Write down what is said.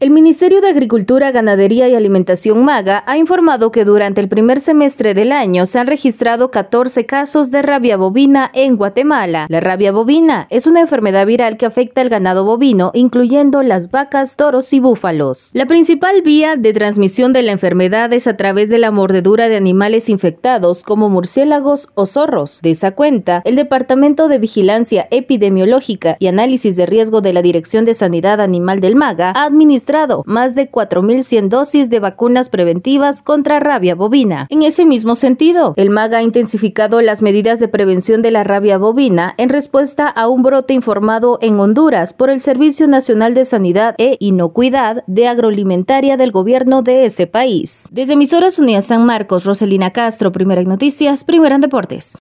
El Ministerio de Agricultura, Ganadería y Alimentación MAGA ha informado que durante el primer semestre del año se han registrado 14 casos de rabia bovina en Guatemala. La rabia bovina es una enfermedad viral que afecta al ganado bovino, incluyendo las vacas, toros y búfalos. La principal vía de transmisión de la enfermedad es a través de la mordedura de animales infectados como murciélagos o zorros. De esa cuenta, el Departamento de Vigilancia Epidemiológica y Análisis de Riesgo de la Dirección de Sanidad Animal del MAGA ha administrado más de 4.100 dosis de vacunas preventivas contra rabia bovina. En ese mismo sentido, el MAG ha intensificado las medidas de prevención de la rabia bovina en respuesta a un brote informado en Honduras por el Servicio Nacional de Sanidad e Inocuidad de Agroalimentaria del gobierno de ese país. Desde Emisoras Unidas San Marcos, Roselina Castro, Primera en Noticias, Primera en Deportes.